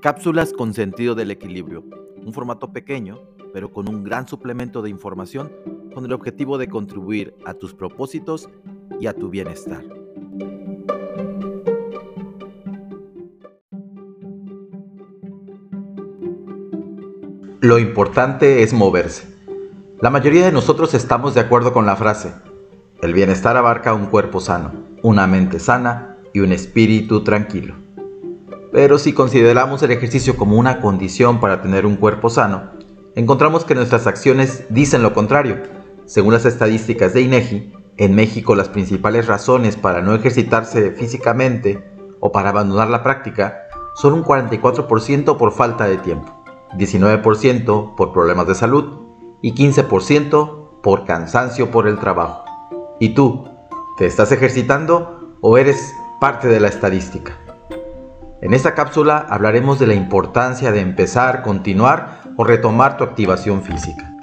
Cápsulas con sentido del equilibrio. Un formato pequeño, pero con un gran suplemento de información con el objetivo de contribuir a tus propósitos y a tu bienestar. Lo importante es moverse. La mayoría de nosotros estamos de acuerdo con la frase, el bienestar abarca un cuerpo sano, una mente sana y un espíritu tranquilo. Pero si consideramos el ejercicio como una condición para tener un cuerpo sano, encontramos que nuestras acciones dicen lo contrario. Según las estadísticas de INEGI, en México las principales razones para no ejercitarse físicamente o para abandonar la práctica son un 44% por falta de tiempo, 19% por problemas de salud y 15% por cansancio por el trabajo. ¿Y tú? ¿Te estás ejercitando o eres parte de la estadística? En esta cápsula hablaremos de la importancia de empezar, continuar o retomar tu activación física.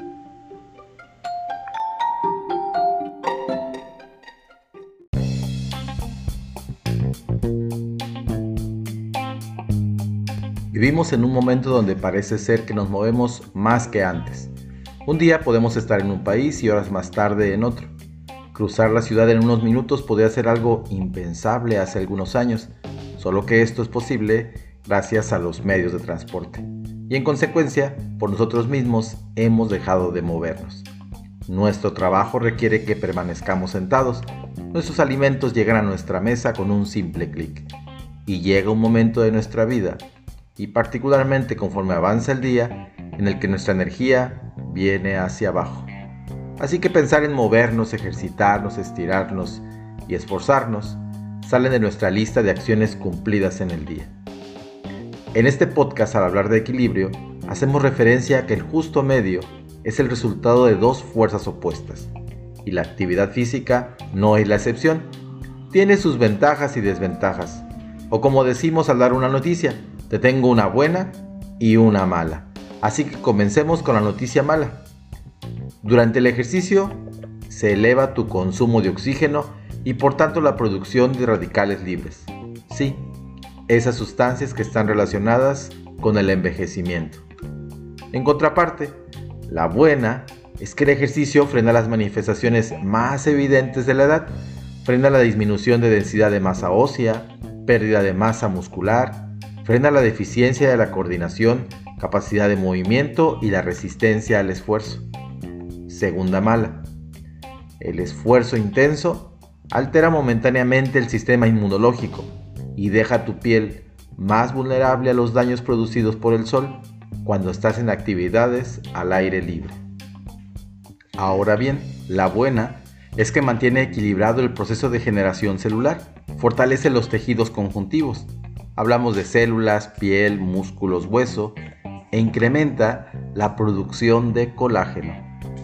Vivimos en un momento donde parece ser que nos movemos más que antes. Un día podemos estar en un país y horas más tarde en otro. Cruzar la ciudad en unos minutos podría ser algo impensable hace algunos años, solo que esto es posible gracias a los medios de transporte. Y en consecuencia, por nosotros mismos hemos dejado de movernos. Nuestro trabajo requiere que permanezcamos sentados. Nuestros alimentos llegan a nuestra mesa con un simple clic. Y llega un momento de nuestra vida, y particularmente conforme avanza el día, en el que nuestra energía viene hacia abajo. Así que pensar en movernos, ejercitarnos, estirarnos y esforzarnos salen de nuestra lista de acciones cumplidas en el día. En este podcast, al hablar de equilibrio, hacemos referencia a que el justo medio es el resultado de dos fuerzas opuestas, y la actividad física no es la excepción. Tiene sus ventajas y desventajas, o como decimos al dar una noticia, te tengo una buena y una mala. Así que comencemos con la noticia mala. Durante el ejercicio se eleva tu consumo de oxígeno y por tanto la producción de radicales libres. Sí, esas sustancias que están relacionadas con el envejecimiento. En contraparte, la buena es que el ejercicio frena las manifestaciones más evidentes de la edad, frena la disminución de densidad de masa ósea, pérdida de masa muscular, frena la deficiencia de la coordinación, capacidad de movimiento y la resistencia al esfuerzo. Segunda mala. El esfuerzo intenso altera momentáneamente el sistema inmunológico y deja tu piel más vulnerable a los daños producidos por el sol cuando estás en actividades al aire libre. Ahora bien, la buena es que mantiene equilibrado el proceso de generación celular, fortalece los tejidos conjuntivos, hablamos de células, piel, músculos, hueso, e incrementa la producción de colágeno.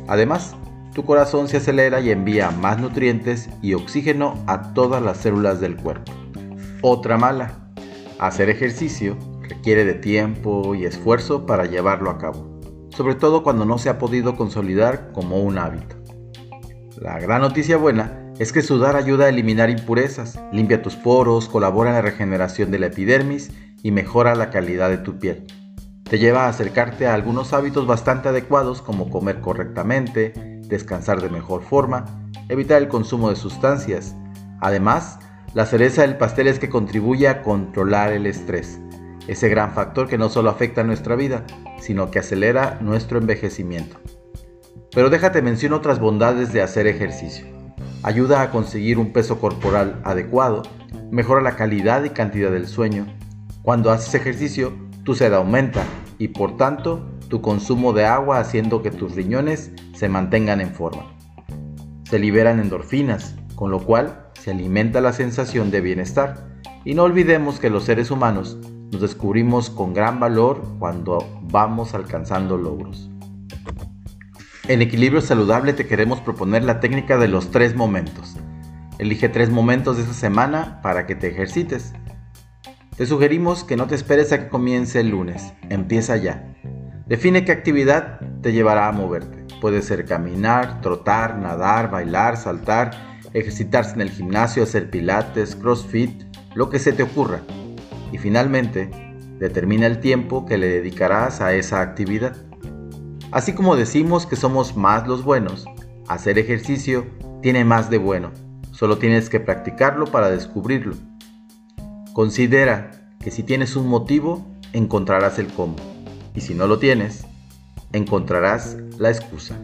Además, tu corazón se acelera y envía más nutrientes y oxígeno a todas las células del cuerpo. Otra mala. Hacer ejercicio requiere de tiempo y esfuerzo para llevarlo a cabo, sobre todo cuando no se ha podido consolidar como un hábito. La gran noticia buena es que sudar ayuda a eliminar impurezas, limpia tus poros, colabora en la regeneración de la epidermis y mejora la calidad de tu piel. Te lleva a acercarte a algunos hábitos bastante adecuados como comer correctamente, descansar de mejor forma, evitar el consumo de sustancias. Además, la cereza del pastel es que contribuye a controlar el estrés, ese gran factor que no solo afecta nuestra vida, sino que acelera nuestro envejecimiento. Pero déjate mencionar otras bondades de hacer ejercicio. Ayuda a conseguir un peso corporal adecuado, mejora la calidad y cantidad del sueño. Cuando haces ejercicio, tu sed aumenta y por tanto tu consumo de agua haciendo que tus riñones se mantengan en forma. Se liberan endorfinas, con lo cual se alimenta la sensación de bienestar. Y no olvidemos que los seres humanos nos descubrimos con gran valor cuando vamos alcanzando logros. En equilibrio saludable te queremos proponer la técnica de los tres momentos. Elige tres momentos de esta semana para que te ejercites. Te sugerimos que no te esperes a que comience el lunes, empieza ya. Define qué actividad te llevará a moverte. Puede ser caminar, trotar, nadar, bailar, saltar, ejercitarse en el gimnasio, hacer pilates, crossfit, lo que se te ocurra. Y finalmente, Determina el tiempo que le dedicarás a esa actividad. Así como decimos que somos más los buenos, hacer ejercicio tiene más de bueno. Solo tienes que practicarlo para descubrirlo. Considera que si tienes un motivo, encontrarás el cómo. Y si no lo tienes, encontrarás la excusa.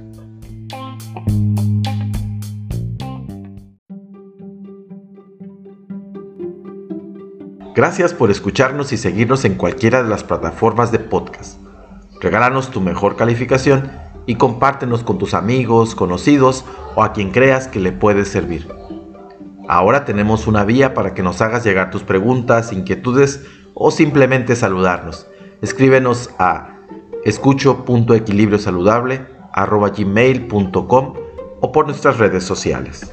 Gracias por escucharnos y seguirnos en cualquiera de las plataformas de podcast. Regálanos tu mejor calificación y compártenos con tus amigos, conocidos o a quien creas que le puede servir. Ahora tenemos una vía para que nos hagas llegar tus preguntas, inquietudes o simplemente saludarnos. Escríbenos a escucho.equilibriosaludable.gmail.com o por nuestras redes sociales.